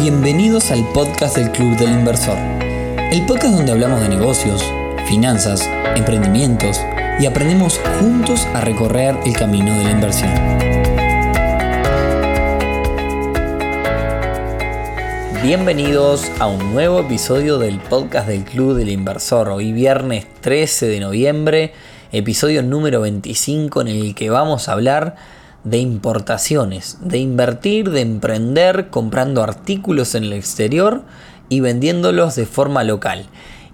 Bienvenidos al podcast del Club del Inversor, el podcast donde hablamos de negocios, finanzas, emprendimientos y aprendemos juntos a recorrer el camino de la inversión. Bienvenidos a un nuevo episodio del podcast del Club del Inversor. Hoy viernes 13 de noviembre, episodio número 25 en el que vamos a hablar de importaciones, de invertir, de emprender comprando artículos en el exterior y vendiéndolos de forma local.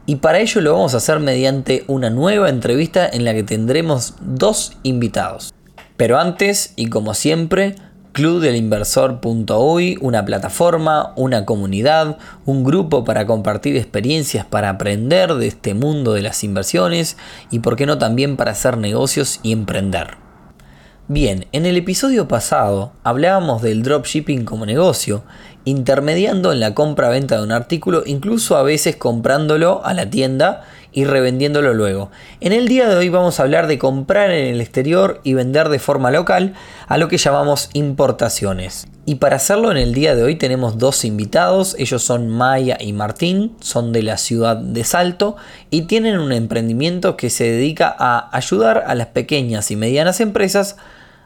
Y para ello lo vamos a hacer mediante una nueva entrevista en la que tendremos dos invitados. Pero antes, y como siempre, clubdelinversor.uy, una plataforma, una comunidad, un grupo para compartir experiencias, para aprender de este mundo de las inversiones y por qué no también para hacer negocios y emprender. Bien, en el episodio pasado hablábamos del dropshipping como negocio, intermediando en la compra-venta de un artículo, incluso a veces comprándolo a la tienda y revendiéndolo luego. En el día de hoy vamos a hablar de comprar en el exterior y vender de forma local, a lo que llamamos importaciones. Y para hacerlo en el día de hoy tenemos dos invitados, ellos son Maya y Martín, son de la ciudad de Salto y tienen un emprendimiento que se dedica a ayudar a las pequeñas y medianas empresas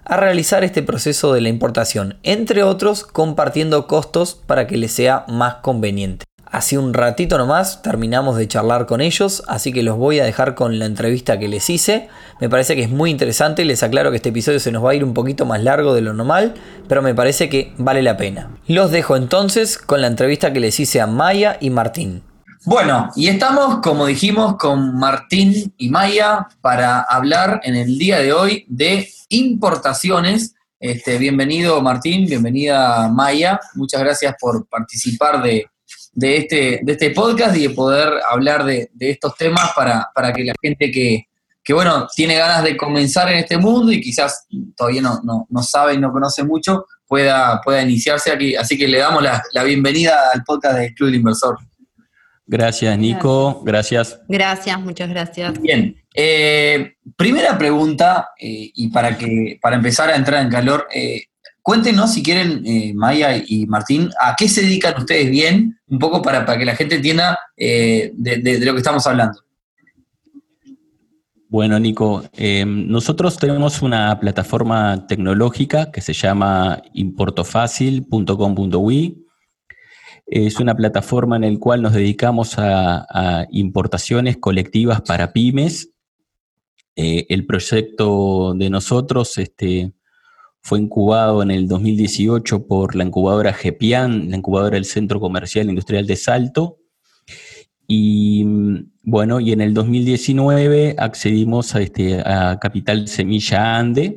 a realizar este proceso de la importación, entre otros compartiendo costos para que les sea más conveniente. Hace un ratito nomás terminamos de charlar con ellos, así que los voy a dejar con la entrevista que les hice. Me parece que es muy interesante, les aclaro que este episodio se nos va a ir un poquito más largo de lo normal, pero me parece que vale la pena. Los dejo entonces con la entrevista que les hice a Maya y Martín. Bueno, y estamos, como dijimos, con Martín y Maya para hablar en el día de hoy de importaciones. Este, bienvenido Martín, bienvenida Maya. Muchas gracias por participar de, este, de este podcast y de poder hablar de, estos temas para, para, que la gente que, que, bueno, tiene ganas de comenzar en este mundo y quizás todavía no, no, sabe y no conoce mucho, pueda, pueda iniciarse aquí. Así que le damos la, la bienvenida al podcast del Club del Inversor. Gracias, Nico. Gracias. Gracias, muchas gracias. Bien. Eh, primera pregunta, eh, y para que para empezar a entrar en calor, eh, cuéntenos si quieren, Maya y Martín, a qué se dedican ustedes bien, un poco para, para que la gente entienda de, lo que estamos hablando. Bueno, Nico, nosotros tenemos una plataforma tecnológica que se llama importofacil.com.uy es una plataforma en la cual nos dedicamos a, importaciones colectivas para pymes. Eh, el proyecto de nosotros este, fue incubado en el 2018 por la incubadora GEPIAN, la incubadora del Centro Comercial Industrial de Salto. Y bueno, y en el 2019 accedimos este, a Capital Semilla Ande,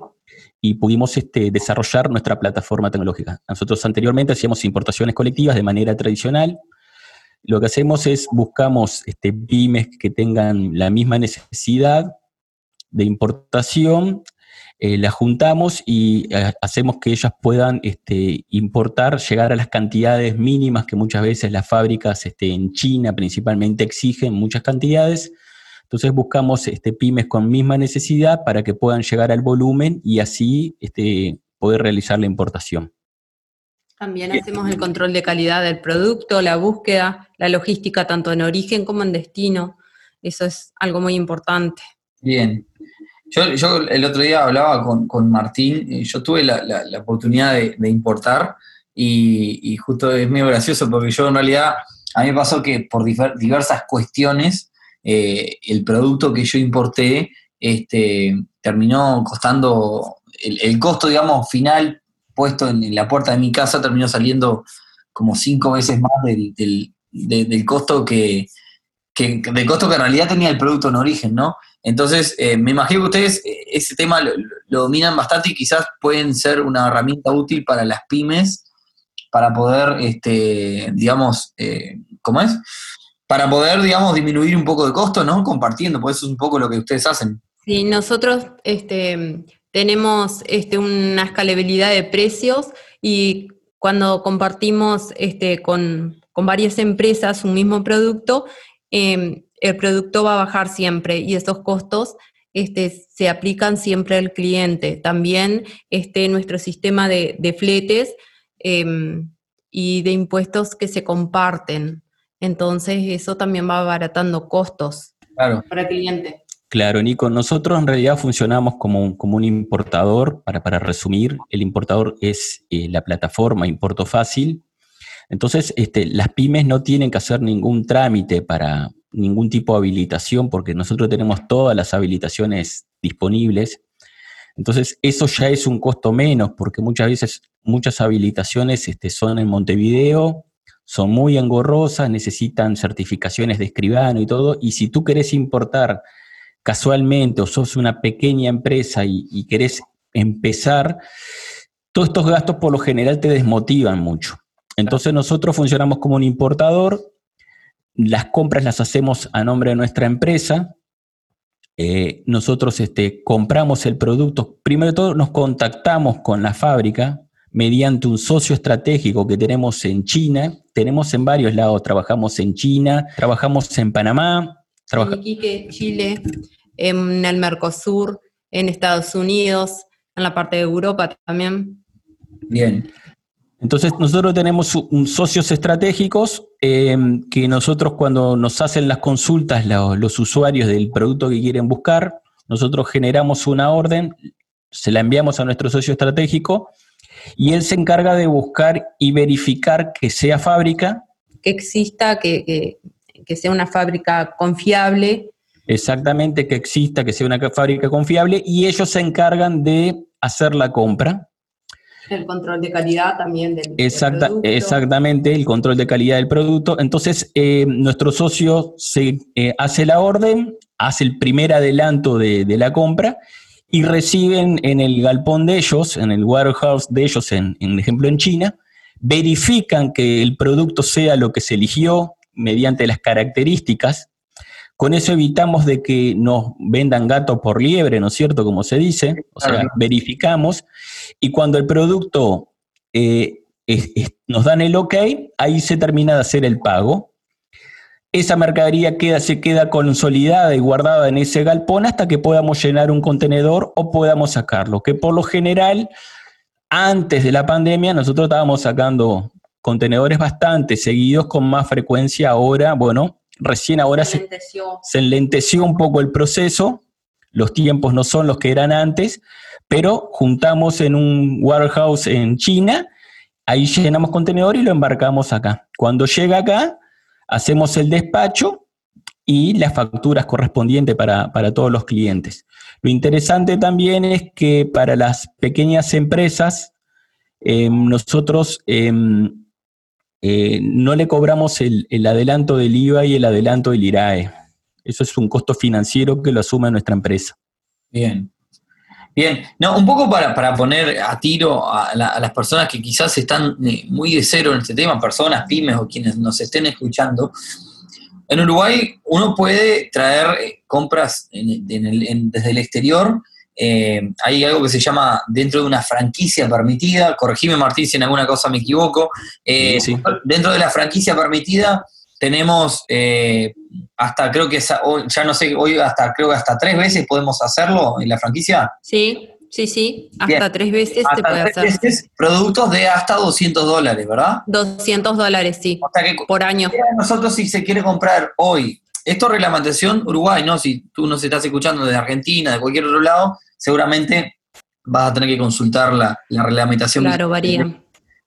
y pudimos este, desarrollar nuestra plataforma tecnológica. Nosotros anteriormente hacíamos importaciones colectivas de manera tradicional. Lo que hacemos es buscamos este, pymes que tengan la misma necesidad de importación, eh, las juntamos y eh, hacemos que ellas puedan este, importar, llegar a las cantidades mínimas que muchas veces las fábricas este, en China principalmente exigen, muchas cantidades, entonces buscamos este, pymes con misma necesidad para que puedan llegar al volumen y así este, poder realizar la importación. También hacemos el control de calidad del producto, la búsqueda, la logística tanto en origen como en destino. Eso es algo muy importante. Bien. Yo, el otro día hablaba con, Martín, eh, yo tuve la, oportunidad de, importar y, justo es muy gracioso porque yo en realidad, a mí me pasó que por diversas cuestiones eh, el producto que yo importé este, terminó costando, el, costo, digamos, final puesto en, la puerta de mi casa terminó saliendo como cinco veces más del, del, costo que, del costo que en realidad tenía el producto en origen, ¿no? Entonces, eh, me imagino que ustedes eh, ese tema lo, dominan bastante y quizás pueden ser una herramienta útil para las pymes para poder, este, digamos, ¿cómo es? Para poder, digamos, disminuir un poco de costo, ¿no? Compartiendo, pues eso es un poco lo que ustedes hacen. Sí, nosotros este, tenemos este, una escalabilidad de precios y cuando compartimos este, con, varias empresas un mismo producto, em, el producto va a bajar siempre y esos costos este, se aplican siempre al cliente. También este, nuestro sistema de, de fletes em, y de impuestos que se comparten. Entonces eso también va abaratando costos Claro. para el cliente. Claro, Nico, nosotros en realidad funcionamos como, un- como un importador, para, para resumir, el importador es eh, la plataforma Importo Fácil. Entonces, este, las pymes no tienen que hacer ningún trámite para ningún tipo de habilitación, porque nosotros tenemos todas las habilitaciones disponibles. Entonces, eso ya es un costo menos, porque muchas veces muchas habilitaciones este, son en Montevideo, son muy engorrosas, necesitan certificaciones de escribano y todo, y si tú querés importar casualmente o sos una pequeña empresa y, y querés empezar, todos estos gastos por lo general te desmotivan mucho. Entonces nosotros funcionamos como un importador, las compras las hacemos a nombre de nuestra empresa, eh, nosotros este, compramos el producto, primero de todo nos contactamos con la fábrica mediante un socio estratégico que tenemos en China, tenemos en varios lados, trabajamos en China, trabajamos en Panamá, trabaja- En Iquique, Chile, en el Mercosur, en Estados Unidos, en la parte de Europa también. Bien. Entonces, nosotros tenemos un socios estratégicos eh, que nosotros cuando nos hacen las consultas lo- los usuarios del producto que quieren buscar, nosotros generamos una orden, se la enviamos a nuestro socio estratégico y él se encarga de buscar y verificar que sea fábrica, Que exista, que, que- que sea una fábrica confiable. exactamente que exista, que sea una ca- fábrica confiable y ellos se encargan de hacer la compra. El control de calidad también del, Exacta- producto. exactamente, el control de calidad del producto. Entonces, eh, nuestro socio se eh, hace la orden, hace el primer adelanto de, de la compra y reciben en el galpón de ellos, en el warehouse de ellos, en, en ejemplo en China, verifican que el producto sea lo que se eligió mediante las características. Con eso evitamos de que nos vendan gato por liebre, ¿no es cierto? Como se dice. O sea, Claro. verificamos y cuando el producto eh, es- es- nos dan el ok, ahí se termina de hacer el pago. Esa mercadería queda, se queda consolidada y guardada en ese galpón hasta que podamos llenar un contenedor o podamos sacarlo, que por lo general, antes de la pandemia, nosotros estábamos sacando contenedores bastante seguidos con más frecuencia. Ahora, bueno, recién ahora se, se enlenteció un poco el proceso, los tiempos no son los que eran antes, pero juntamos en un warehouse en China, ahí llenamos contenedor y lo embarcamos acá. Cuando llega acá, hacemos el despacho y las facturas correspondientes para, para todos los clientes. Lo interesante también es que para las pequeñas empresas, eh, nosotros eh, eh, no le cobramos el, el adelanto del IVA y el adelanto del IRAE. Eso es un costo financiero que lo asume nuestra empresa. Bien. Bien, no, un poco para, para poner a tiro a, la- a las personas que quizás están eh, muy de cero en este tema, personas, pymes o quienes nos estén escuchando. En Uruguay uno puede traer eh, compras en- en el- en- desde el exterior. eh, hay algo que se llama dentro de una franquicia permitida. Corregime, Martín, si en alguna cosa me equivoco. Eh, Sí, sí. Dentro de la franquicia permitida tenemos eh, hasta creo que ya no sé, hoy hasta creo que hasta tres veces podemos hacerlo en la franquicia. Sí, sí, sí. Hasta Bien. tres veces Hasta puede tres hacer. veces productos de hasta 200 dólares, ¿verdad? 200 dólares, sí, O sea que por año. nosotros si se quiere comprar hoy, esto es reglamentación Uruguay, ¿no? Si tú nos estás escuchando de Argentina, de cualquier otro lado, seguramente vas a tener que consultar la, la reglamentación. Claro, varía.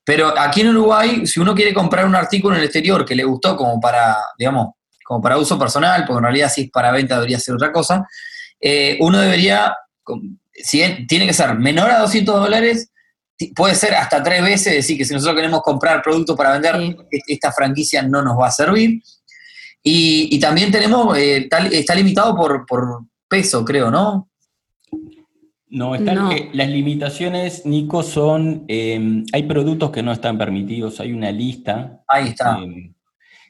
Pero aquí en Uruguay, si uno quiere comprar un artículo en el exterior que le gustó como para, digamos, como para uso personal, porque en realidad si es para venta debería ser otra cosa, eh, uno debería, si es- tiene que ser menor a 200 dólares, puede ser hasta tres veces, decir que si nosotros queremos comprar productos para vender, Sí. esta franquicia no nos va a servir. Y, y también tenemos, eh, tal- está limitado por, por peso, creo, ¿no? No, están, No. eh, las limitaciones, Nico, son, eh, hay productos que no están permitidos, hay una lista, Ahí está.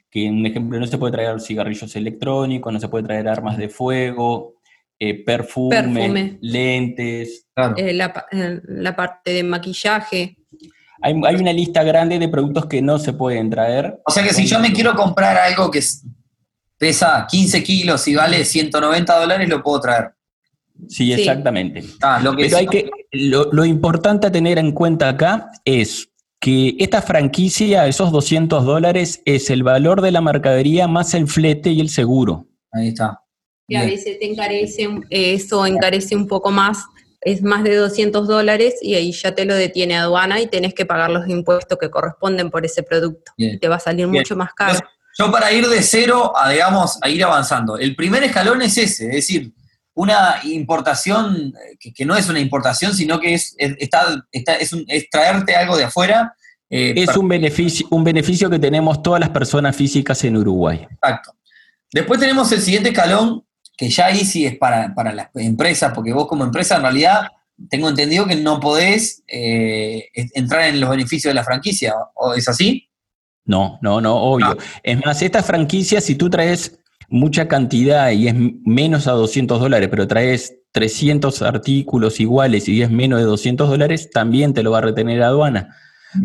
Que un ejemplo, no se puede traer cigarrillos electrónicos, no se puede traer armas de fuego, eh, perfume, Perfume. lentes. claro. Eh, la, eh, la parte de maquillaje. Hay, hay una lista grande de productos que no se pueden traer. O sea que si yo me quiero comprar algo que es- pesa 15 kilos y vale 190 dólares, lo puedo traer. Sí, Sí. exactamente. Ah, lo que Pero hay que, lo, lo importante a tener en cuenta acá es que esta franquicia, esos 200 dólares, es el valor de la mercadería más el flete y el seguro. Ahí está. Y a veces te encarece, eso encarece un poco más, es más de 200 dólares y ahí ya te lo detiene aduana y tenés que pagar los impuestos que corresponden por ese producto. Y te va a salir mucho más caro. Yo para ir de cero a, digamos, a ir avanzando, el primer escalón es ese, es decir, una importación que, no es una importación, sino que es, está, es, traerte algo de afuera. Eh, es un beneficio, un beneficio que tenemos todas las personas físicas en Uruguay. Exacto. Después tenemos el siguiente escalón, que ya ahí sí es para, las empresas, porque vos como empresa en realidad tengo entendido que no podés eh, entrar en los beneficios de la franquicia, ¿o es así? No, no, no, obvio. Ah. Es más, esta franquicia, si tú traes mucha cantidad y es menos a 200 dólares, pero traes 300 artículos iguales y es menos de 200 dólares, también te lo va a retener aduana.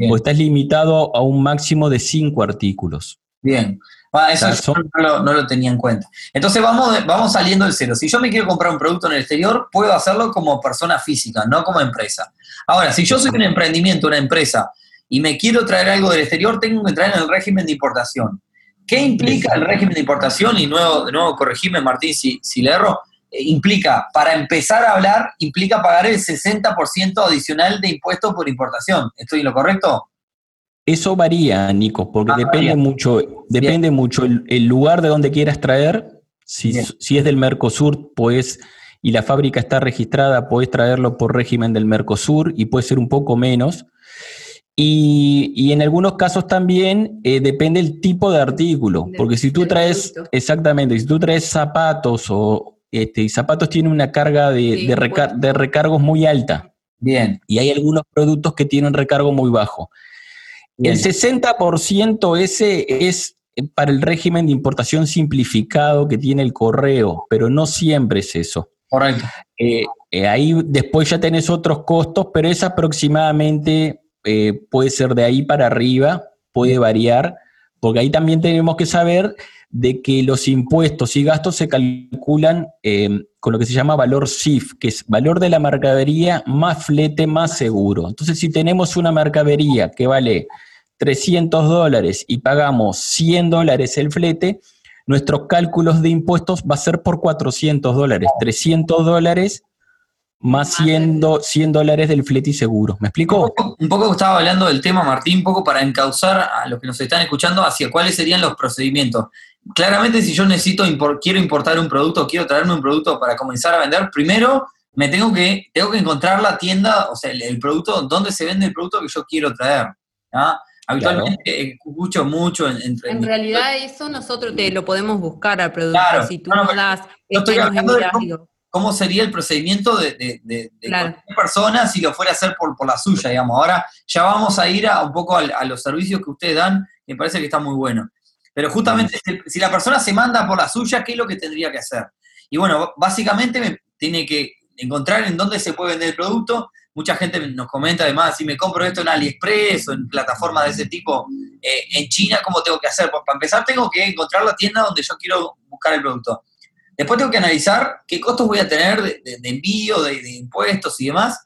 O estás limitado a un máximo de 5 artículos. Bien. Ah, eso no, lo, tenía en cuenta. Entonces vamos, vamos saliendo del cero. Si yo me quiero comprar un producto en el exterior, puedo hacerlo como persona física, no como empresa. Ahora, si yo soy un emprendimiento, una empresa, y me quiero traer algo del exterior, tengo que entrar en el régimen de importación. ¿Qué implica el régimen de importación? Y nuevo, de nuevo corregime, Martín, si, si le erro. Eh, implica, para empezar a hablar, implica pagar el 60% adicional de impuestos por importación. ¿Estoy en lo correcto? Eso varía, Nico, porque ah, depende mucho, depende mucho el, lugar de donde quieras traer. Si, si, es del Mercosur, pues, y la fábrica está registrada, puedes traerlo por régimen del Mercosur y puede ser un poco menos. Y, en algunos casos también eh, depende el tipo de artículo, porque si tú traes, exactamente, si tú traes zapatos o este, zapatos tienen una carga de, de, recargos muy alta. Bien. Y hay algunos productos que tienen recargo muy bajo. El 60% ese es para el régimen de importación simplificado que tiene el correo, pero no siempre es eso. Correcto. Eh, eh, ahí después ya tenés otros costos, pero es aproximadamente eh, puede ser de ahí para arriba, puede variar, porque ahí también tenemos que saber de que los impuestos y gastos se calculan eh, con lo que se llama valor CIF, que es valor de la mercadería más flete más seguro. Entonces, si tenemos una mercadería que vale 300 dólares y pagamos 100 dólares el flete, nuestros cálculos de impuestos va a ser por 400 dólares. 300 dólares más 100, 100 dólares del flete y seguro. ¿Me explico? Un poco, estaba hablando del tema, Martín, un poco para encauzar a los que nos están escuchando hacia cuáles serían los procedimientos. Claramente, si yo necesito, quiero importar un producto, quiero traerme un producto para comenzar a vender, primero me tengo que, tengo que encontrar la tienda, o sea, el, producto, donde se vende el producto que yo quiero traer. Habitualmente escucho mucho entre... En realidad eso nosotros te lo podemos buscar al producto. si tú no, das... estoy cómo sería el procedimiento de, de, cualquier persona si lo fuera a hacer por, la suya, digamos. Ahora ya vamos a ir a, un poco a, los servicios que ustedes dan, me parece que está muy bueno. Pero justamente, si, la persona se manda por la suya, ¿qué es lo que tendría que hacer? Y bueno, básicamente me tiene que encontrar en dónde se puede vender el producto. Mucha gente nos comenta además, si me compro esto en AliExpress o en plataformas de ese tipo eh, en China, ¿cómo tengo que hacer? Pues para empezar tengo que encontrar la tienda donde yo quiero buscar el producto. Después tengo que analizar qué costos voy a tener de, envío, de, impuestos y demás.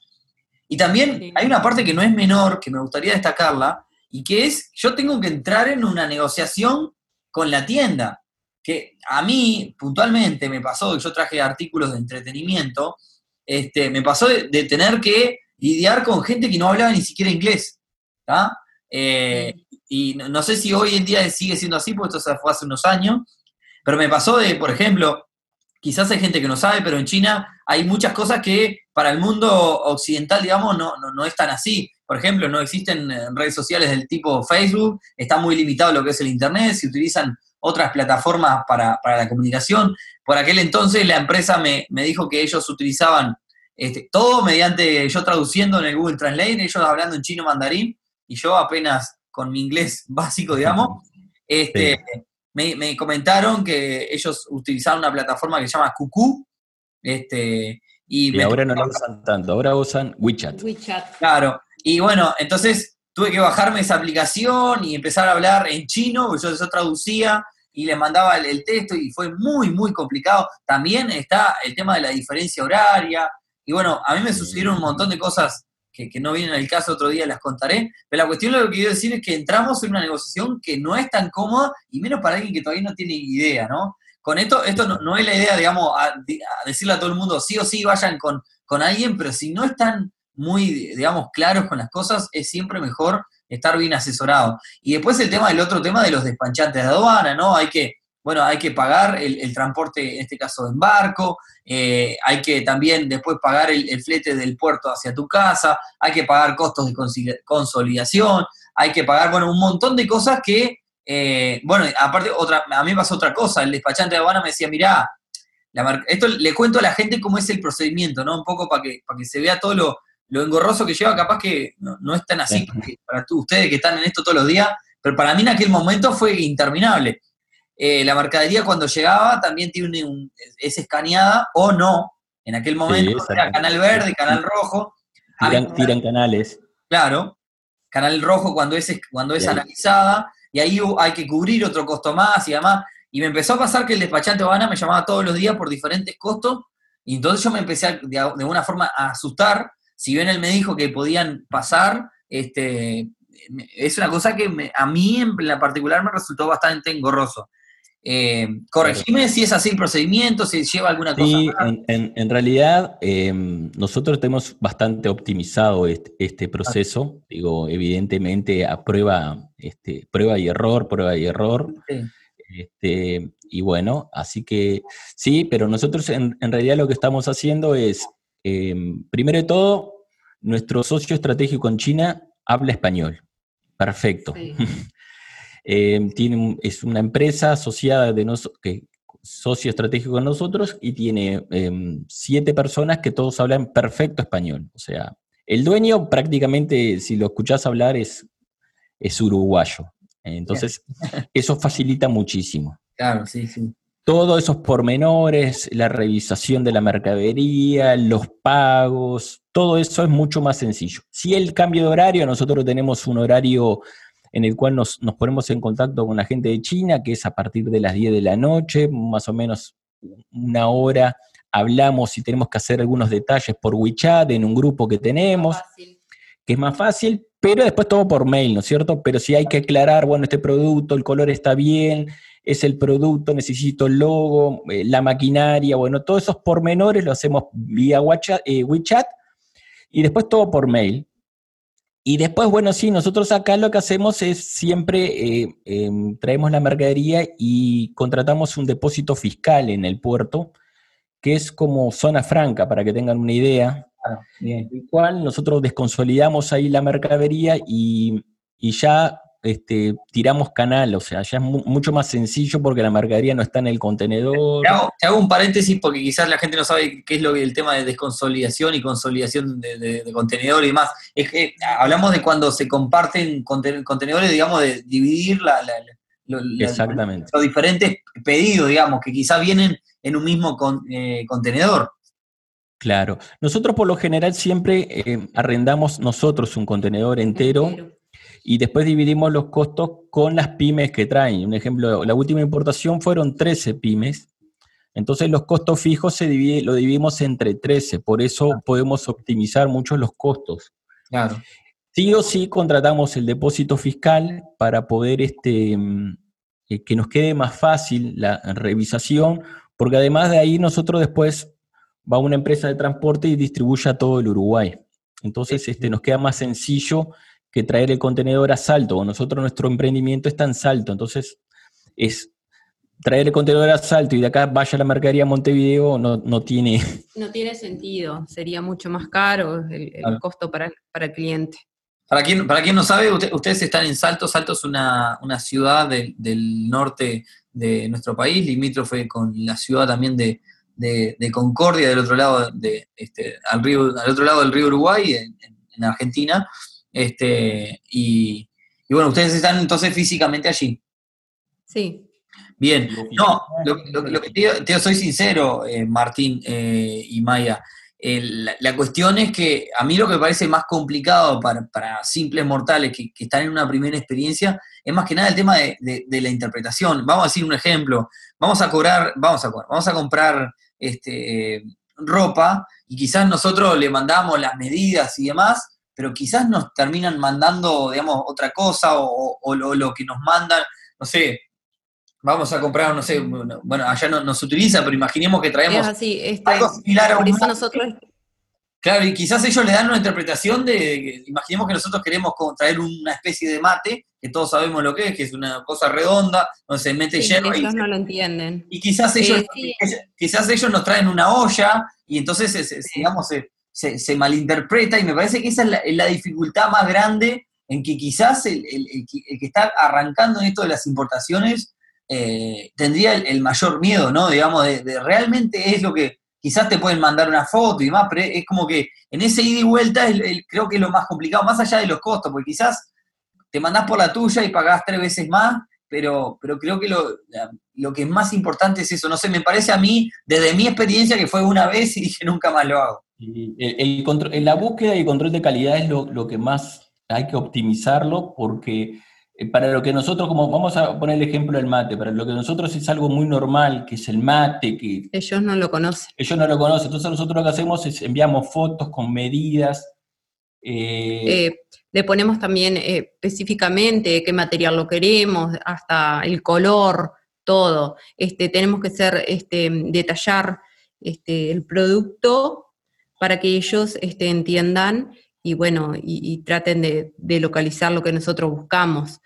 Y también hay una parte que no es menor, que me gustaría destacarla, y que es, yo tengo que entrar en una negociación con la tienda. Que a mí, puntualmente, me pasó, yo traje artículos de entretenimiento, este, me pasó de, tener que lidiar con gente que no hablaba ni siquiera inglés. Eh, y no, sé si hoy en día sigue siendo así, porque esto fue hace unos años, pero me pasó de, por ejemplo, quizás hay gente que no sabe, pero en China hay muchas cosas que para el mundo occidental, digamos, no, no, es tan así. Por ejemplo, no existen eh, redes sociales del tipo Facebook, está muy limitado lo que es el Internet, se utilizan otras plataformas para, la comunicación. Por aquel entonces la empresa me, dijo que ellos utilizaban este, todo mediante yo traduciendo en el Google Translate, ellos hablando en chino mandarín y yo apenas con mi inglés básico, digamos, este, me, comentaron que ellos utilizaban una plataforma que se llama Cucú. Este, y, ahora no la usan tanto, ahora usan WeChat. WeChat. Claro. Y bueno, entonces tuve que bajarme esa aplicación y empezar a hablar en chino, yo, yo traducía y le mandaba el, texto y fue muy, muy complicado. También está el tema de la diferencia horaria. Y bueno, a mí me sucedieron un montón de cosas que, no vienen al caso otro día, las contaré. Pero la cuestión lo que quiero decir es que entramos en una negociación que no es tan cómoda, y menos para alguien que todavía no tiene idea, ¿no? Con esto, esto no, es la idea, digamos, a, decirle a todo el mundo, sí o sí vayan con, con alguien, pero si no están muy, digamos, claros con las cosas, es siempre mejor estar bien asesorado. Y después el tema del otro tema de los despanchantes de aduana, ¿no? Hay que, bueno, hay que pagar el, transporte, en este caso en barco, eh, hay que también después pagar el, flete del puerto hacia tu casa, hay que pagar costos de consolidación, hay que pagar, bueno, un montón de cosas que, eh, bueno, aparte, otra, a mí me pasó otra cosa, el despachante de aduana me decía, mirá, esto le cuento a la gente cómo es el procedimiento, ¿no? Un poco para que, para que se vea todo lo, lo engorroso que lleva, capaz que no, es tan así para ustedes que están en esto todos los días, pero para mí en aquel momento fue interminable. Eh, la mercadería cuando llegaba también tiene un, es escaneada o no. En aquel momento era canal verde, canal rojo. Tiran, canales. Claro, canal rojo cuando es, cuando es analizada, y ahí hay que cubrir otro costo más y demás. Y me empezó a pasar que el despachante Habana me llamaba todos los días por diferentes costos, y entonces yo me empecé de, alguna forma a asustar si bien él me dijo que podían pasar, este, es una cosa que a mí en la particular me resultó bastante engorroso. Eh, corregime si es así el procedimiento, si lleva alguna cosa. Sí, en, realidad em, nosotros tenemos bastante optimizado este, proceso. Digo, evidentemente a prueba, este, prueba y error, prueba y error. Este, y bueno, así que sí, pero nosotros en, en realidad lo que estamos haciendo es Em, primero de todo, nuestro socio estratégico en China habla español. Perfecto. Em, tiene es una empresa asociada de nosotros, que socio estratégico con nosotros y tiene em, siete personas que todos hablan perfecto español. O sea, el dueño prácticamente, si lo escuchás hablar, es, es uruguayo. Entonces, eso facilita muchísimo. Claro, sí, sí todos esos pormenores, la revisación de la mercadería, los pagos, todo eso es mucho más sencillo. Si el cambio de horario, nosotros tenemos un horario en el cual nos, ponemos en contacto con la gente de China, que es a partir de las 10 de la noche, más o menos una hora, hablamos y tenemos que hacer algunos detalles por WeChat en un grupo que tenemos, que es más fácil, pero después todo por mail, ¿no es cierto? Pero si hay que aclarar, bueno, este producto, el color está bien, es el producto, necesito el logo, eh, la maquinaria, bueno, todos esos pormenores lo hacemos vía eh, WeChat, y después todo por mail. Y después, bueno, sí, nosotros acá lo que hacemos es siempre eh, em, traemos la mercadería y contratamos un depósito fiscal en el puerto, que es como zona franca, para que tengan una idea. Ah, bien. El cual nosotros desconsolidamos ahí la mercadería y, y ya este, tiramos canal, o sea, ya es mucho más sencillo porque la mercadería no está en el contenedor. Te hago, un paréntesis porque quizás la gente no sabe qué es lo que el tema de desconsolidación y consolidación de, contenedor y demás. Es que hablamos de cuando se comparten contenedores, digamos, de dividir la, Exactamente. los diferentes pedidos, digamos, que quizás vienen en un mismo eh, contenedor. Claro. Nosotros por lo general siempre eh, arrendamos nosotros un contenedor entero y después dividimos los costos con las pymes que traen. Un ejemplo, la última importación fueron 13 pymes, entonces los costos fijos se divide, lo dividimos entre 13, por eso podemos optimizar mucho los costos. Claro. Sí o sí contratamos el depósito fiscal para poder este, mm, eh, que nos quede más fácil la revisación, porque además de ahí nosotros después va una empresa de transporte y distribuye a todo el Uruguay. Entonces este, nos queda más sencillo que traer el contenedor a Salto. Nosotros nuestro emprendimiento está en Salto, entonces es traer el contenedor a Salto y de acá vaya la mercadería a Montevideo no, no tiene... No tiene sentido, sería mucho más caro el, costo para, el cliente. Para quien, para quien no sabe, ustedes están en Salto. Salto es una, ciudad del norte de nuestro país, limítrofe con la ciudad también de, Concordia, del otro lado, de, este, al, río, al otro lado del río Uruguay, en Argentina. Este, y, bueno, ustedes están entonces físicamente allí. Sí. Bien, no, lo, que te, soy sincero, eh, Martín eh, y Maya. la, cuestión es que a mí lo que me parece más complicado para, simples mortales que, están en una primera experiencia es más que nada el tema de, la interpretación. Vamos a decir un ejemplo. Vamos a cobrar, vamos a vamos a comprar este, ropa y quizás nosotros le mandamos las medidas y demás, pero quizás nos terminan mandando, digamos, otra cosa o, lo que nos mandan, no sé, vamos a comprar, no sé, bueno, allá no, nos utiliza, pero imaginemos que traemos este, algo similar a un nosotros Claro, y quizás ellos le dan una interpretación de, imaginemos que nosotros queremos traer una especie de mate, que todos sabemos lo que es, que es una cosa redonda, donde se mete sí, hierro. Ellos no lo entienden. Y quizás ellos, quizás ellos nos traen una olla y entonces, digamos, se, malinterpreta y me parece que esa es la, dificultad más grande en que quizás el, que está arrancando en esto de las importaciones eh, tendría el, mayor miedo, ¿no? Digamos, de realmente es lo que quizás te pueden mandar una foto y demás, pero es como que en ese ida y vuelta creo que es lo más complicado, más allá de los costos, porque quizás te mandás por la tuya y pagás tres veces más, pero, pero creo que lo, lo que es más importante es eso. No sé, me parece a mí, desde mi experiencia, que fue una vez y dije nunca más lo hago. El, control, la búsqueda y control de calidad es lo, lo que más hay que optimizarlo porque eh, para lo que nosotros, como vamos a poner el ejemplo del mate, para lo que nosotros es algo muy normal, que es el mate, que... Ellos no lo conocen. Ellos no lo conocen, entonces nosotros lo que hacemos es enviamos fotos con medidas. Eh, eh, le ponemos también específicamente qué material lo queremos, hasta el color, todo. Este, tenemos que ser, este, detallar este, el producto para que ellos este, entiendan y bueno, y, traten de, de, localizar lo que nosotros buscamos.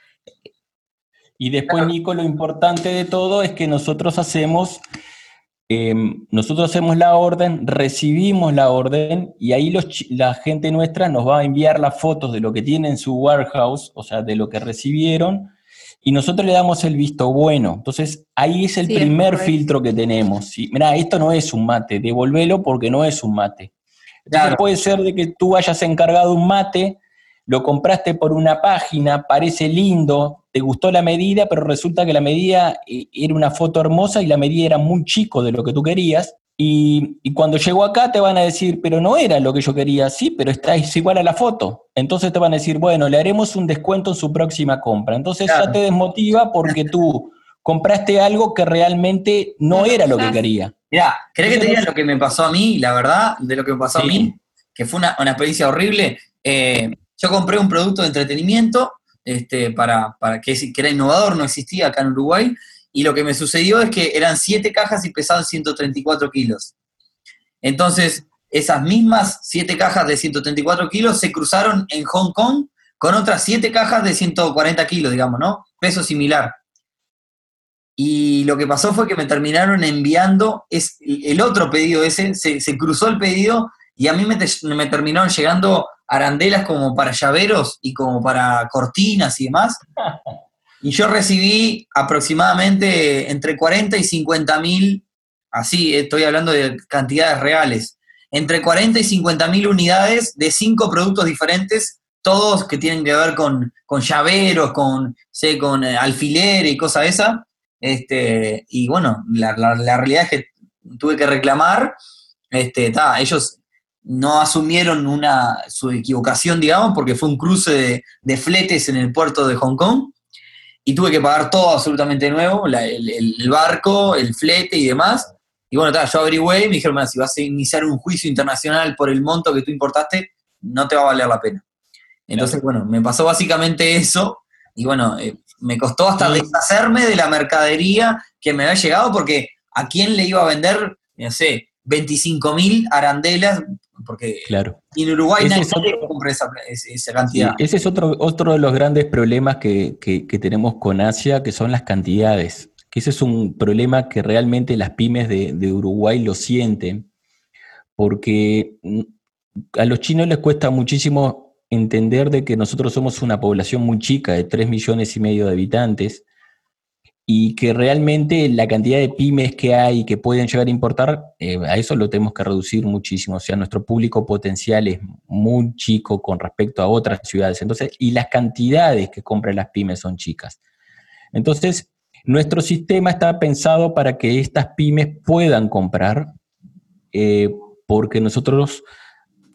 Y después, Nico, lo importante de todo es que nosotros hacemos, em, nosotros hacemos la orden, recibimos la orden y ahí la gente nuestra nos va a enviar las fotos de lo que tiene en su warehouse, o sea, de lo que recibieron, y nosotros le damos el visto bueno. Entonces, ahí es el primer filtro que tenemos. Mira, esto no es un mate, devolvelo porque no es un mate. Entonces puede ser de que tú hayas encargado un mate, lo compraste por una página, parece lindo, te gustó la medida, pero resulta que la medida eh, era una foto hermosa y la medida era muy chico de lo que tú querías. Y, cuando llegó acá te van a decir, pero no era lo que yo quería, sí, pero está es igual a la foto. Entonces te van a decir, bueno, le haremos un descuento en su próxima compra. Entonces ya te desmotiva porque tú compraste algo que realmente no era lo que quería. Mira, ¿crees que te diga lo que me pasó a mí, la verdad, de lo que me pasó a mí? Que fue una, experiencia horrible. Eh, yo compré un producto de entretenimiento este, para, para que, era innovador, no existía acá en Uruguay, y lo que me sucedió es que eran siete cajas y pesaban 134 kilos. Entonces, esas mismas siete cajas de 134 kilos se cruzaron en Hong Kong con otras siete cajas de 140 kilos, digamos, ¿no? Peso similar. Y lo que pasó fue que me terminaron enviando es, el otro pedido ese, se, cruzó el pedido y a mí me, me terminaron llegando arandelas como para llaveros y como para cortinas y demás. Y yo recibí aproximadamente entre 40 y 50 mil, así estoy hablando de cantidades reales, entre 40 y 50 mil unidades de cinco productos diferentes, todos que tienen que ver con, llaveros, con, sé, con eh, alfileres y cosas esa. Este, y bueno, la, realidad es que tuve que reclamar, este, ellos no asumieron una, su equivocación, digamos, porque fue un cruce de, fletes en el puerto de Hong Kong y tuve que pagar todo absolutamente nuevo, el, barco, el flete y demás. Y bueno, yo averigüé y me dijeron, si vas a iniciar un juicio internacional por el monto que tú importaste, no te va a valer la pena. Entonces, bueno, me pasó básicamente eso y bueno, eh, me costó hasta deshacerme de la mercadería que me había llegado porque a quién le iba a vender, no sé, 25 mil arandelas porque claro. en Uruguay nadie compra esa, cantidad. ese es otro, otro de los grandes problemas que, tenemos con Asia, que son las cantidades. Que ese es un problema que realmente las pymes de, Uruguay lo sienten, porque mm, a los chinos les cuesta muchísimo entender de que nosotros somos una población muy chica, de 3 millones y medio de habitantes, y que realmente la cantidad de pymes que hay que pueden llegar a importar, eh, a eso lo tenemos que reducir muchísimo. O sea, nuestro público potencial es muy chico con respecto a otras ciudades. Entonces, y las cantidades que compran las pymes son chicas. Entonces, nuestro sistema está pensado para que estas pymes puedan comprar, eh, porque nosotros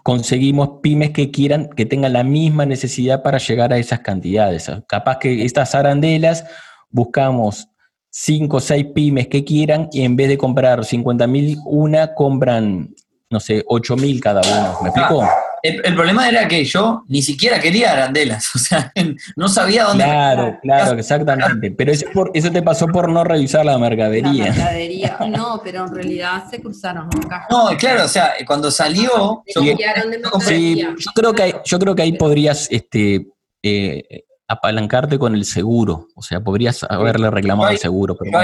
conseguimos pymes que quieran, que tengan la misma necesidad para llegar a esas cantidades. Capaz que estas arandelas buscamos cinco o seis pymes que quieran y en vez de comprar 50 mil una, compran, no sé, 8 mil cada uno. ¿Me explico? El, problema era que yo ni siquiera quería arandelas, o sea, no sabía dónde. Claro, claro, exactamente. Pero eso, por, eso te pasó por no revisar la mercadería. La mercadería, no, pero en realidad se cruzaron No, claro, o sea, cuando salió. Yo, sí, yo creo que yo creo que ahí podrías este, eh, apalancarte con el seguro. O sea, podrías haberle reclamado el seguro. Pero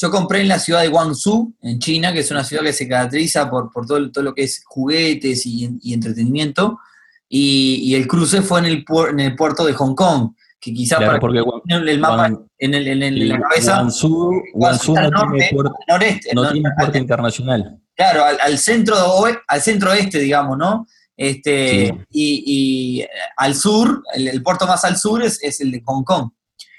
yo, compré en la ciudad de Guangzhou, en China, que es una ciudad que se caracteriza por, por todo, todo lo que es juguetes y, entretenimiento. Y, el cruce fue en el, en el puerto de Hong Kong, que quizá para porque el mapa en, el, en, la cabeza. Guangzhou, no, tiene, puerto, no, tiene puerto internacional. Claro, al, al centro, al centro este, digamos, ¿no? Este, y, al sur, el, puerto más al sur es, el de Hong Kong.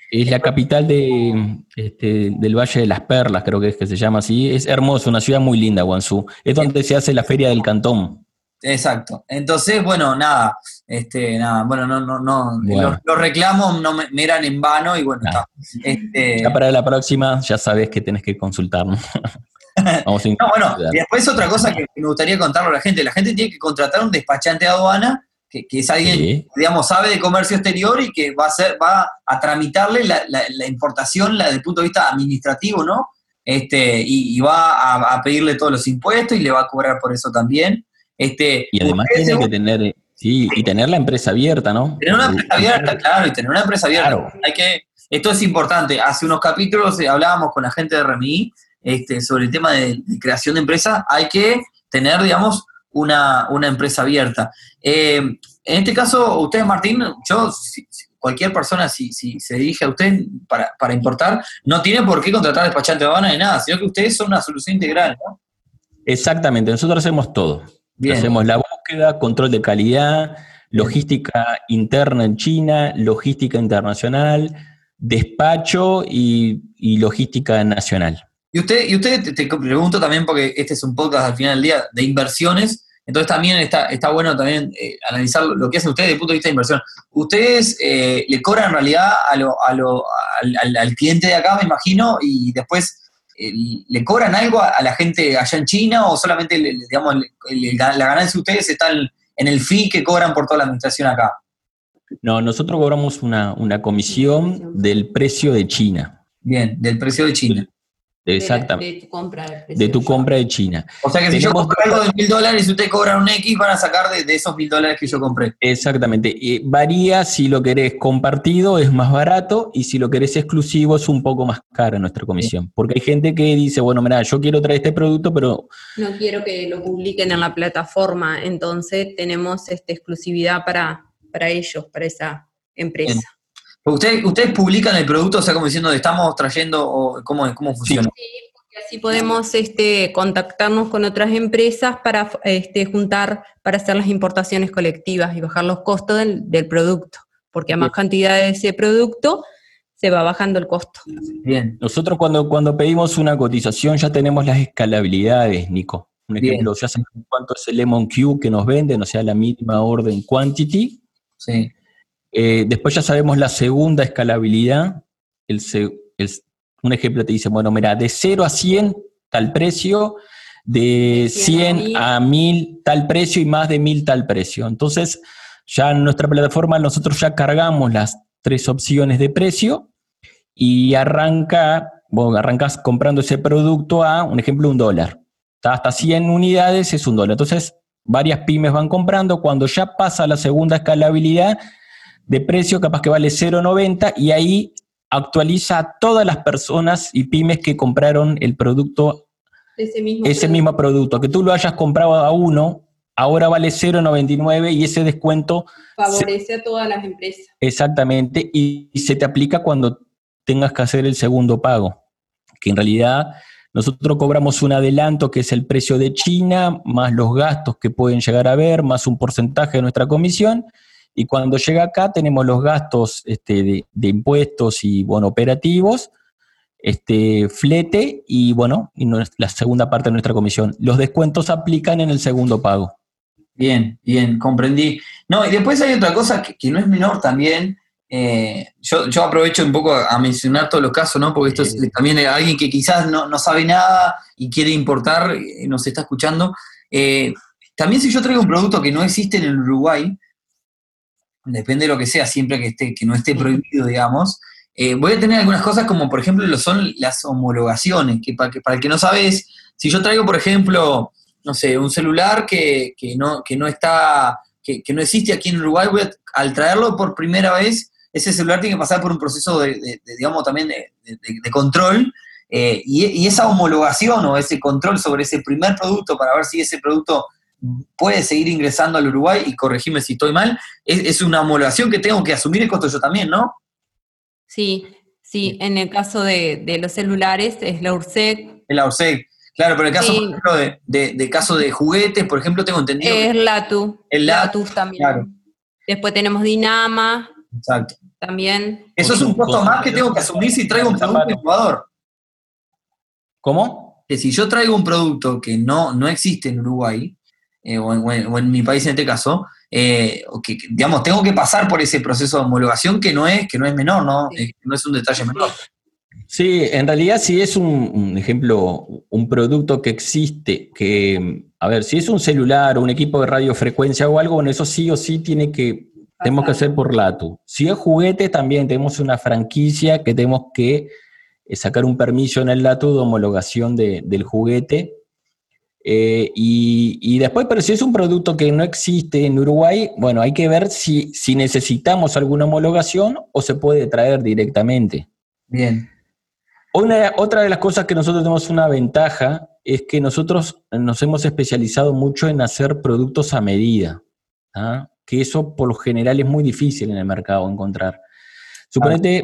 Es la capital de, este, del Valle de las Perlas, creo que es que se llama así. Es hermoso, una ciudad muy linda, Guangzhou. Es donde se hace la feria del cantón. Exacto. Entonces, bueno, nada, este, nada, bueno, no, no, no, Los, reclamos no me, eran en vano y bueno, está. Este, ya para la próxima ya sabes que tenés que consultarnos. No, bueno, y después otra cosa que me gustaría contarle a la gente, la gente tiene que contratar un despachante de aduana, que, es alguien, digamos, sabe de comercio exterior y que va a hacer, va a tramitarle la, importación desde el punto de vista administrativo, ¿no? Este, y, va a, pedirle todos los impuestos y le va a cobrar por eso también. Este, y además tiene que tener, sí, y tener la empresa abierta, ¿no? Tener una empresa abierta, claro, y tener una empresa abierta. Hay que, esto es importante. Hace unos capítulos hablábamos con la gente de RMI este, sobre el tema de, creación de empresa, hay que tener, digamos, una, empresa abierta. Eh, en este caso, usted, Martín, yo, cualquier persona, si, se dirige a usted para, importar, no tiene por qué contratar despachante de aduana ni nada, sino que ustedes son una solución integral, ¿no? Exactamente, nosotros hacemos todo. Hacemos la búsqueda, control de calidad, logística interna en China, logística internacional, despacho y logística nacional. Y usted, y usted te, pregunto también, porque este es un podcast al final del día de inversiones, entonces también está, está bueno también eh, analizar lo que hacen ustedes desde el punto de vista de inversión. ¿Ustedes eh, le cobran en realidad a lo, a lo, al, cliente de acá, me imagino, y después eh, le cobran algo a, la gente allá en China o solamente, digamos, la ganancia de ustedes está en el fee que cobran por toda la administración acá? No, nosotros cobramos una, una comisión del precio de China. Bien, del precio de China. Exactamente. De, tu compra de, de tu compra de China. O sea que si yo compro algo de mil dólares y usted cobra un X, van a sacar de, esos mil dólares que yo compré. Exactamente. Y varía si lo querés compartido, es más barato, y si lo querés exclusivo, es un poco más caro nuestra comisión. Porque hay gente que dice, bueno, mira, yo quiero traer este producto, pero... No quiero que lo publiquen en la plataforma, entonces tenemos esta exclusividad para, para ellos, para esa empresa. ¿Ustedes, ¿Ustedes publican el producto, o sea, como diciendo, estamos trayendo, o cómo, cómo funciona? Sí, porque así podemos este, contactarnos con otras empresas para este, juntar, para hacer las importaciones colectivas y bajar los costos del, producto, porque a más cantidad de ese producto se va bajando el costo. Bien. Nosotros cuando, cuando pedimos una cotización ya tenemos las escalabilidades, Nico. Un ejemplo, ya sabemos cuánto es el Lemon Q que nos venden, o sea, la mínima orden quantity. Sí. Eh, después ya sabemos la segunda escalabilidad. El, un ejemplo te dice, bueno, mira, de 0 a 100 tal precio, de 100 a 1000 tal precio y más de 1000 tal precio. Entonces, ya en nuestra plataforma nosotros ya cargamos las tres opciones de precio y arranca, bueno, arrancas comprando ese producto a, un ejemplo, un dólar. Hasta 100 unidades es un dólar. Entonces, varias pymes van comprando. Cuando ya pasa la segunda escalabilidad, de precio, capaz que vale 0,90 y ahí actualiza a todas las personas y pymes que compraron el producto, ese mismo, ese mismo producto. Que tú lo hayas comprado a uno, ahora vale 0,99 y ese descuento... Favorece a todas las empresas. Exactamente, y, se te aplica cuando tengas que hacer el segundo pago, que en realidad nosotros cobramos un adelanto que es el precio de China, más los gastos que pueden llegar a haber, más un porcentaje de nuestra comisión, y cuando llega acá tenemos los gastos este, de, impuestos y bueno, operativos, este, flete y bueno, y la segunda parte de nuestra comisión. Los descuentos aplican en el segundo pago. Bien, bien, comprendí. No, y después hay otra cosa que, no es menor también. Eh, yo, aprovecho un poco a, mencionar todos los casos, ¿no? Porque esto es también alguien que quizás no, sabe nada y quiere importar, y nos está escuchando. Eh, también si yo traigo un producto que no existe en el Uruguay, depende de lo que sea, siempre que, esté, que no esté prohibido, digamos, eh, voy a tener algunas cosas como, por ejemplo, lo son las homologaciones, que para, que para el que no sabes, si yo traigo, por ejemplo, no sé, un celular que, no, que no está, que, no existe aquí en Uruguay, voy al traerlo por primera vez, ese celular tiene que pasar por un proceso de, digamos, también de, control, eh, y, esa homologación o ese control sobre ese primer producto para ver si ese producto puede seguir ingresando al Uruguay, y corregime si estoy mal, es, una homologación que tengo que asumir el costo yo también, ¿no? Sí, sí, en el caso de, los celulares es la URSEC. Es la URSEC, claro, pero en el caso, por ejemplo, de, caso de juguetes, por ejemplo, tengo entendido. Es LATU. El LATU también. Después tenemos Dinama. Exacto. También. Eso es un costo más que tengo que asumir si traigo un producto innovador. ¿Cómo? Que si yo traigo un producto que no, no existe en Uruguay, eh, o, en, mi país en este caso, eh, que, digamos, tengo que pasar por ese proceso de homologación que no es, que no es menor, ¿no? Eh, no es un detalle menor. Sí, en realidad si es un, ejemplo, un producto que existe, que, a ver, si es un celular o un equipo de radiofrecuencia o algo, bueno, eso sí o sí tiene que, tenemos que hacer por LATU. Si es juguete, también tenemos una franquicia que tenemos que sacar un permiso en el LATU de homologación del juguete eh, y, después, pero si es un producto que no existe en Uruguay, bueno, hay que ver si, si necesitamos alguna homologación o se puede traer directamente. Bien. Una, otra de las cosas que nosotros tenemos una ventaja es que nosotros nos hemos especializado mucho en hacer productos a medida, ¿ah? que eso por lo general es muy difícil en el mercado encontrar. Suponete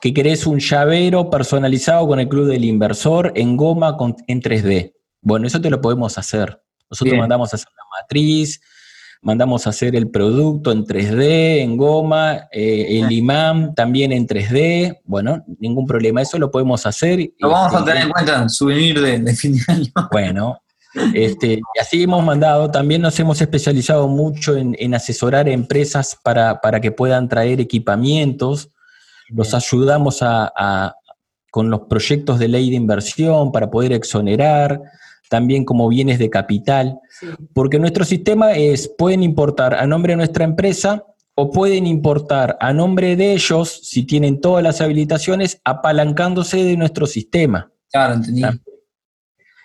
que querés un llavero personalizado con el club del inversor en goma en 3D. Bueno, eso te lo podemos hacer. Nosotros mandamos a hacer la matriz, mandamos a hacer el producto en 3D, en goma, eh, el imán también en 3D. Bueno, ningún problema, eso lo podemos hacer. Lo vamos a tener en cuenta en souvenir de, fin de año. Bueno, este, y así hemos mandado, también nos hemos especializado mucho en, asesorar empresas para, para, que puedan traer equipamientos los ayudamos a, con los proyectos de ley de inversión para poder exonerar, también como bienes de capital, porque nuestro sistema es, pueden importar a nombre de nuestra empresa o pueden importar a nombre de ellos, si tienen todas las habilitaciones, apalancándose de nuestro sistema. Claro, entendí.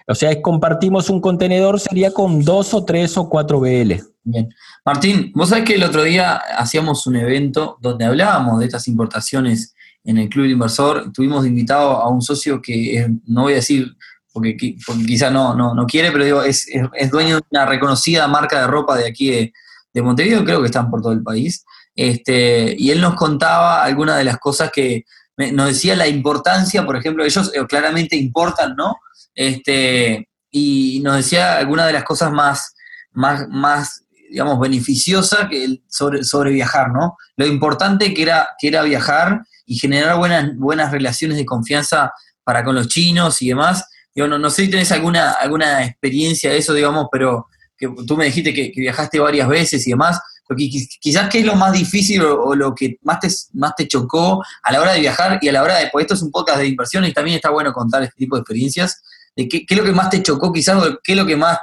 O sea, es compartimos un contenedor, sería con dos o tres o cuatro BL. Bien. Martín, vos sabés que el otro día hacíamos un evento donde hablábamos de estas importaciones en el Club Inversor. Tuvimos invitado a un socio que no voy a decir porque, porque quizá no, no, quiere, pero digo, es, dueño de una reconocida marca de ropa de aquí de, de Montevideo, creo que están por todo el país. Este, y él nos contaba algunas de las cosas que nos decía la importancia, por ejemplo, ellos eh, claramente importan, ¿no? Este, y nos decía algunas de las cosas más, más, más digamos, beneficiosas que sobre, sobre viajar, ¿no? Lo importante que era, que era viajar y generar buenas, buenas relaciones de confianza para con los chinos y demás. Yo no, no sé si tenés alguna, alguna experiencia de eso, digamos, pero que tú me dijiste que, viajaste varias veces y demás, porque quizás qué es lo más difícil o, lo que más te, más te chocó a la hora de viajar y a la hora de, pues esto es un podcast de inversión y también está bueno contar este tipo de experiencias, qué, es lo que más te chocó quizás, o qué es lo que más,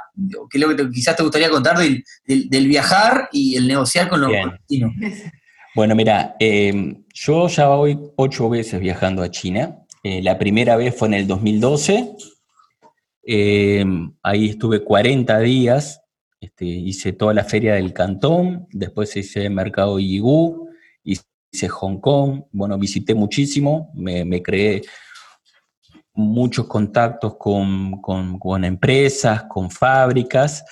qué es lo que quizás te gustaría contar del, viajar y el negociar con los chinos. Bueno, mira, em, yo ya voy ocho veces viajando a China. Eh, la primera vez fue en el 2012. Em, ahí estuve 40 días. Este, hice toda la feria del Cantón. Después hice el mercado Yigu. Hice Hong Kong. Bueno, visité muchísimo. Me, me creé muchos contactos con, empresas, con fábricas.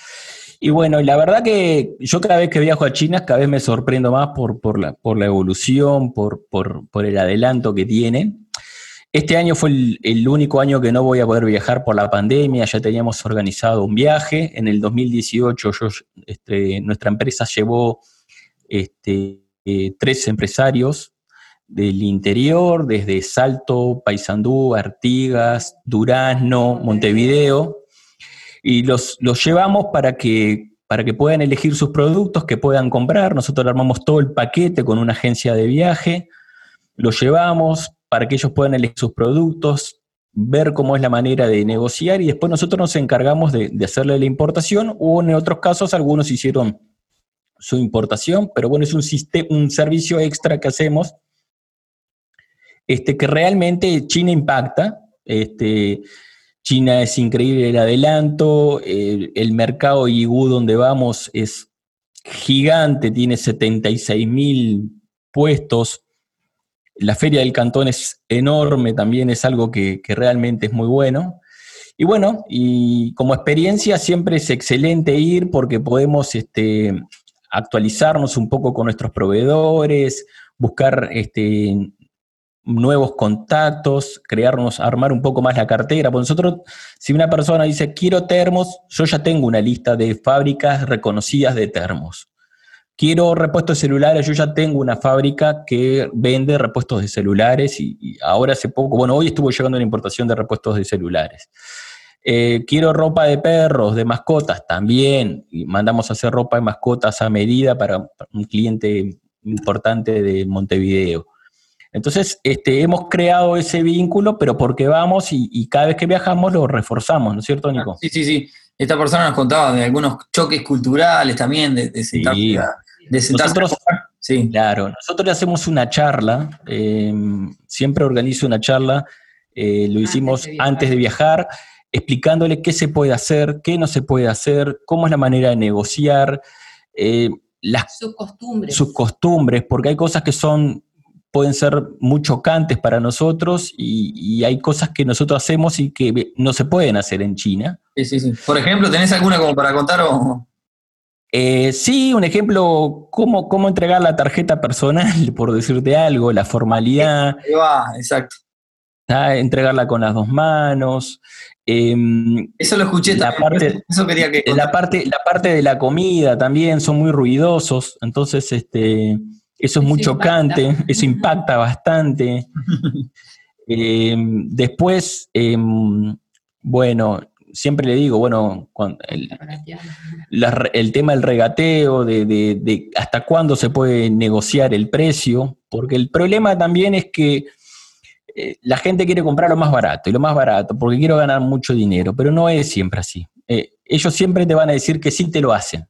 Y bueno, la verdad que yo cada vez que viajo a China, cada vez me sorprendo más por, por, la, por la, evolución, por, por, el adelanto que tienen. Este año fue el, único año que no voy a poder viajar por la pandemia, ya teníamos organizado un viaje. En el 2018 yo, este, nuestra empresa llevó este, eh, tres empresarios del interior, desde Salto, Paysandú, Artigas, Durazno, Montevideo, y los, los llevamos para que, para que puedan elegir sus productos, que puedan comprar. Nosotros armamos todo el paquete con una agencia de viaje, los llevamos para que ellos puedan elegir sus productos, ver cómo es la manera de negociar. Y después nosotros nos encargamos de, hacerle la importación. O en otros casos algunos hicieron su importación, pero bueno, es un, un servicio extra que hacemos este, que realmente China impacta. Este, China es increíble el adelanto, el, mercado IGU donde vamos es gigante, tiene 76 mil puestos. La feria del cantón es enorme, también es algo que, realmente es muy bueno. Y bueno, y como experiencia siempre es excelente ir porque podemos este, actualizarnos un poco con nuestros proveedores, buscar este, nuevos contactos, crearnos, armar un poco más la cartera. Porque nosotros, si una persona dice, quiero termos, yo ya tengo una lista de fábricas reconocidas de termos. Quiero repuestos celulares, yo ya tengo una fábrica que vende repuestos de celulares y, ahora hace poco, bueno, hoy estuvo llegando la importación de repuestos de celulares. Eh, quiero ropa de perros, de mascotas, también. Y mandamos a hacer ropa de mascotas a medida para un cliente importante de Montevideo. Entonces, este, hemos creado ese vínculo, pero porque vamos y, cada vez que viajamos lo reforzamos, ¿no es cierto, Nico? Sí, sí, sí. Esta persona nos contaba de algunos choques culturales también, de, de sentarse, nosotros, sí. Claro, nosotros le hacemos una charla, em, siempre organizo una charla, eh, lo hicimos antes de viajar, explicándole qué se puede hacer, qué no se puede hacer, cómo es la manera de negociar, eh, las, sus costumbres. Sus costumbres, porque hay cosas que son pueden ser muy chocantes para nosotros y, hay cosas que nosotros hacemos y que no se pueden hacer en China. Sí, sí, sí. Por ejemplo, ¿tenés alguna como para contar o...? Eh, sí, un ejemplo, cómo, cómo entregar la tarjeta personal, por decirte algo, la formalidad. Ahí va, exacto. Entregarla con las dos manos. Em, eso lo escuché la Parte, eso quería que... La parte, la parte de la comida también son muy ruidosos, entonces este, eso es muy chocante, eso impacta bastante. Em, después, em, bueno, siempre le digo, bueno, el, tema del regateo, de, hasta cuándo se puede negociar el precio, porque el problema también es que eh, la gente quiere comprar lo más barato y lo más barato porque quiero ganar mucho dinero, pero no es siempre así. Eh, ellos siempre te van a decir que sí te lo hacen.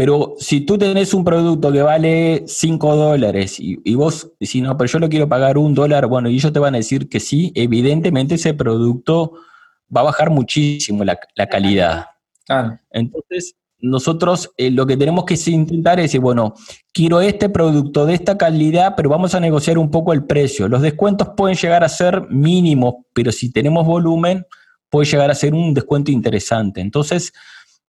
Pero si tú tenés un producto que vale 5 dólares y, vos decís, no, pero yo lo quiero pagar un dólar, bueno, y ellos te van a decir que sí, evidentemente ese producto va a bajar muchísimo la, calidad. Entonces, nosotros eh, lo que tenemos que intentar es decir, bueno, quiero este producto de esta calidad, pero vamos a negociar un poco el precio. Los descuentos pueden llegar a ser mínimos, pero si tenemos volumen, puede llegar a ser un descuento interesante. Entonces,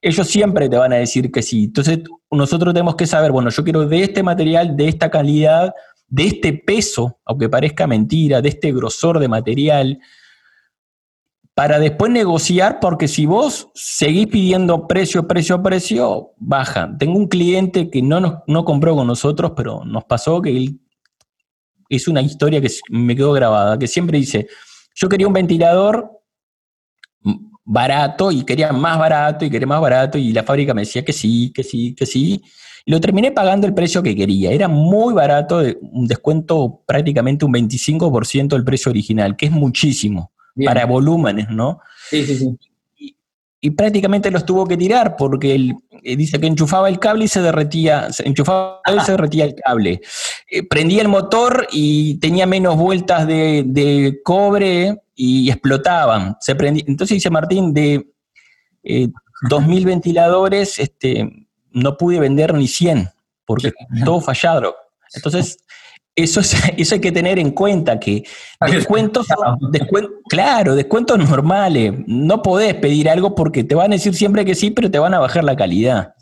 ellos siempre te van a decir que sí. Entonces, nosotros tenemos que saber, bueno, yo quiero de este material, de esta calidad, de este peso, aunque parezca mentira, de este grosor de material, para después negociar, porque si vos seguís pidiendo precio, precio, precio, baja. Tengo un cliente que no, no compró con nosotros, pero nos pasó que él, es una historia que me quedó grabada, que siempre dice, yo quería un ventilador barato y quería más barato y quería más barato y la fábrica me decía que sí, que sí, que sí. Y lo terminé pagando el precio que quería. Era muy barato, un descuento prácticamente un 25% del precio original, que es muchísimo para volúmenes, ¿no? Sí, sí, sí. Y, prácticamente los tuvo que tirar porque él, eh, dice que enchufaba el cable y se derretía, se enchufaba y se derretía el cable. Eh, prendía el motor y tenía menos vueltas de, de cobre y explotaban. Se Entonces dice Martín, de eh, 2.000 ventiladores, este, no pude vender ni 100, porque todo fallaron. Entonces, eso, eso hay que tener en cuenta, que descuentos, claro, descuentos normales. No podés pedir algo porque te van a decir siempre que sí, pero te van a bajar la calidad.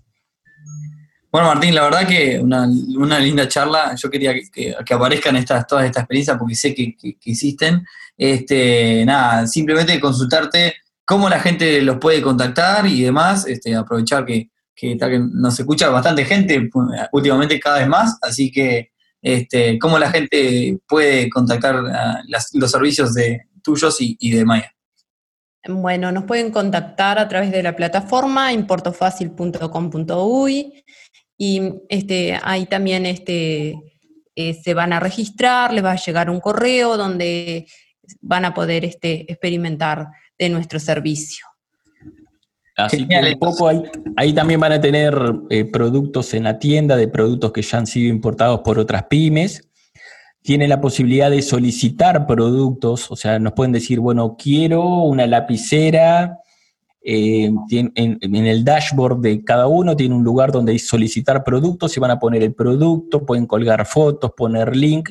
Bueno, Martín, la verdad que una, linda charla. Yo quería que, aparezcan estas, todas estas experiencias porque sé que, existen. Este, nada, simplemente consultarte cómo la gente los puede contactar y demás. Este, aprovechar que, que, nos escucha bastante gente últimamente cada vez más, así que este, cómo la gente puede contactar los servicios de tuyos y, de Maya. Bueno, nos pueden contactar a través de la plataforma importofacil.com.uy y este, ahí también este, eh, se van a registrar, les va a llegar un correo donde van a poder experimentar de nuestro servicio. Así que un poco ahí, ahí, también van a tener eh, productos en la tienda de productos que ya han sido importados por otras pymes. Tienen la posibilidad de solicitar productos, o sea, nos pueden decir, bueno, quiero una lapicera. Eh, en, el dashboard de cada uno tiene un lugar donde solicitar productos y van a poner el producto, pueden colgar fotos, poner link.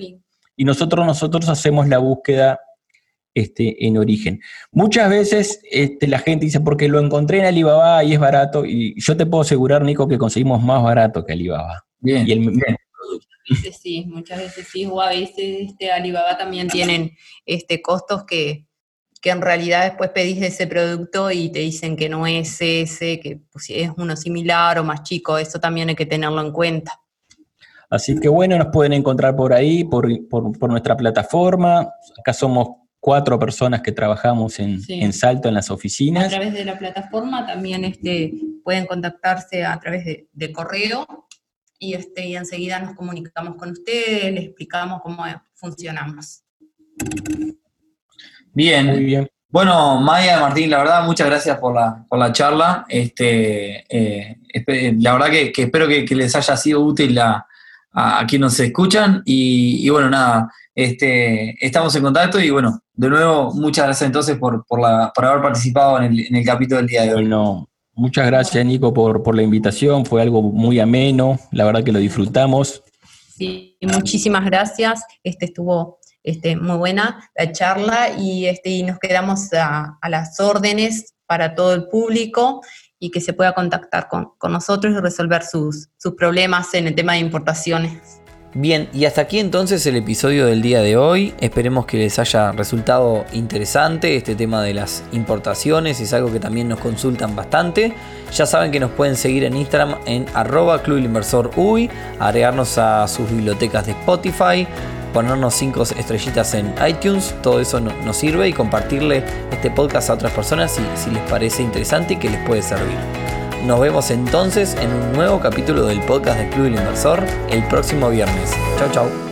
Y nosotros, nosotros hacemos la búsqueda este, en origen. Muchas veces este, la gente dice, porque lo encontré en Alibaba y es barato, y yo te puedo asegurar, Nico, que conseguimos más barato que Alibaba. Bien. Sí, muchas veces sí, o a veces este, Alibaba también tienen este, costos que, en realidad después pedís ese producto y te dicen que no es ese, que pues, es uno similar o más chico, eso también hay que tenerlo en cuenta. Así que bueno, nos pueden encontrar por ahí, por, por nuestra plataforma. Acá somos cuatro personas que trabajamos en, Salto en las oficinas. A través de la plataforma también este, pueden contactarse a través de, correo y, este, y enseguida nos comunicamos con ustedes, les explicamos cómo funcionamos. Bien. Muy bien. Bueno, Maya, Martín, la verdad, muchas gracias por la, por la charla. Este, eh, la verdad que, espero que, les haya sido útil a, a, quienes nos escuchan. y bueno, nada, este, estamos en contacto y bueno, de nuevo, muchas gracias entonces por, haber participado en el, capítulo del día de hoy. Bueno, muchas gracias Nico por, la invitación, fue algo muy ameno, la verdad que lo disfrutamos. Sí, muchísimas gracias, este estuvo este, muy buena la charla y, este, y nos quedamos a, las órdenes para todo el público y que se pueda contactar con, nosotros y resolver sus, sus problemas en el tema de importaciones. Bien, y hasta aquí entonces el episodio del día de hoy. Esperemos que les haya resultado interesante este tema de las importaciones. Es algo que también nos consultan bastante. Ya saben que nos pueden seguir en Instagram en arroba agregarnos a sus bibliotecas de Spotify, ponernos 5 estrellitas en iTunes. Todo eso nos sirve y compartirle este podcast a otras personas si, si les parece interesante y que les puede servir. Nos vemos entonces en un nuevo capítulo del podcast de Club del Inversor el próximo viernes. Chau, chau.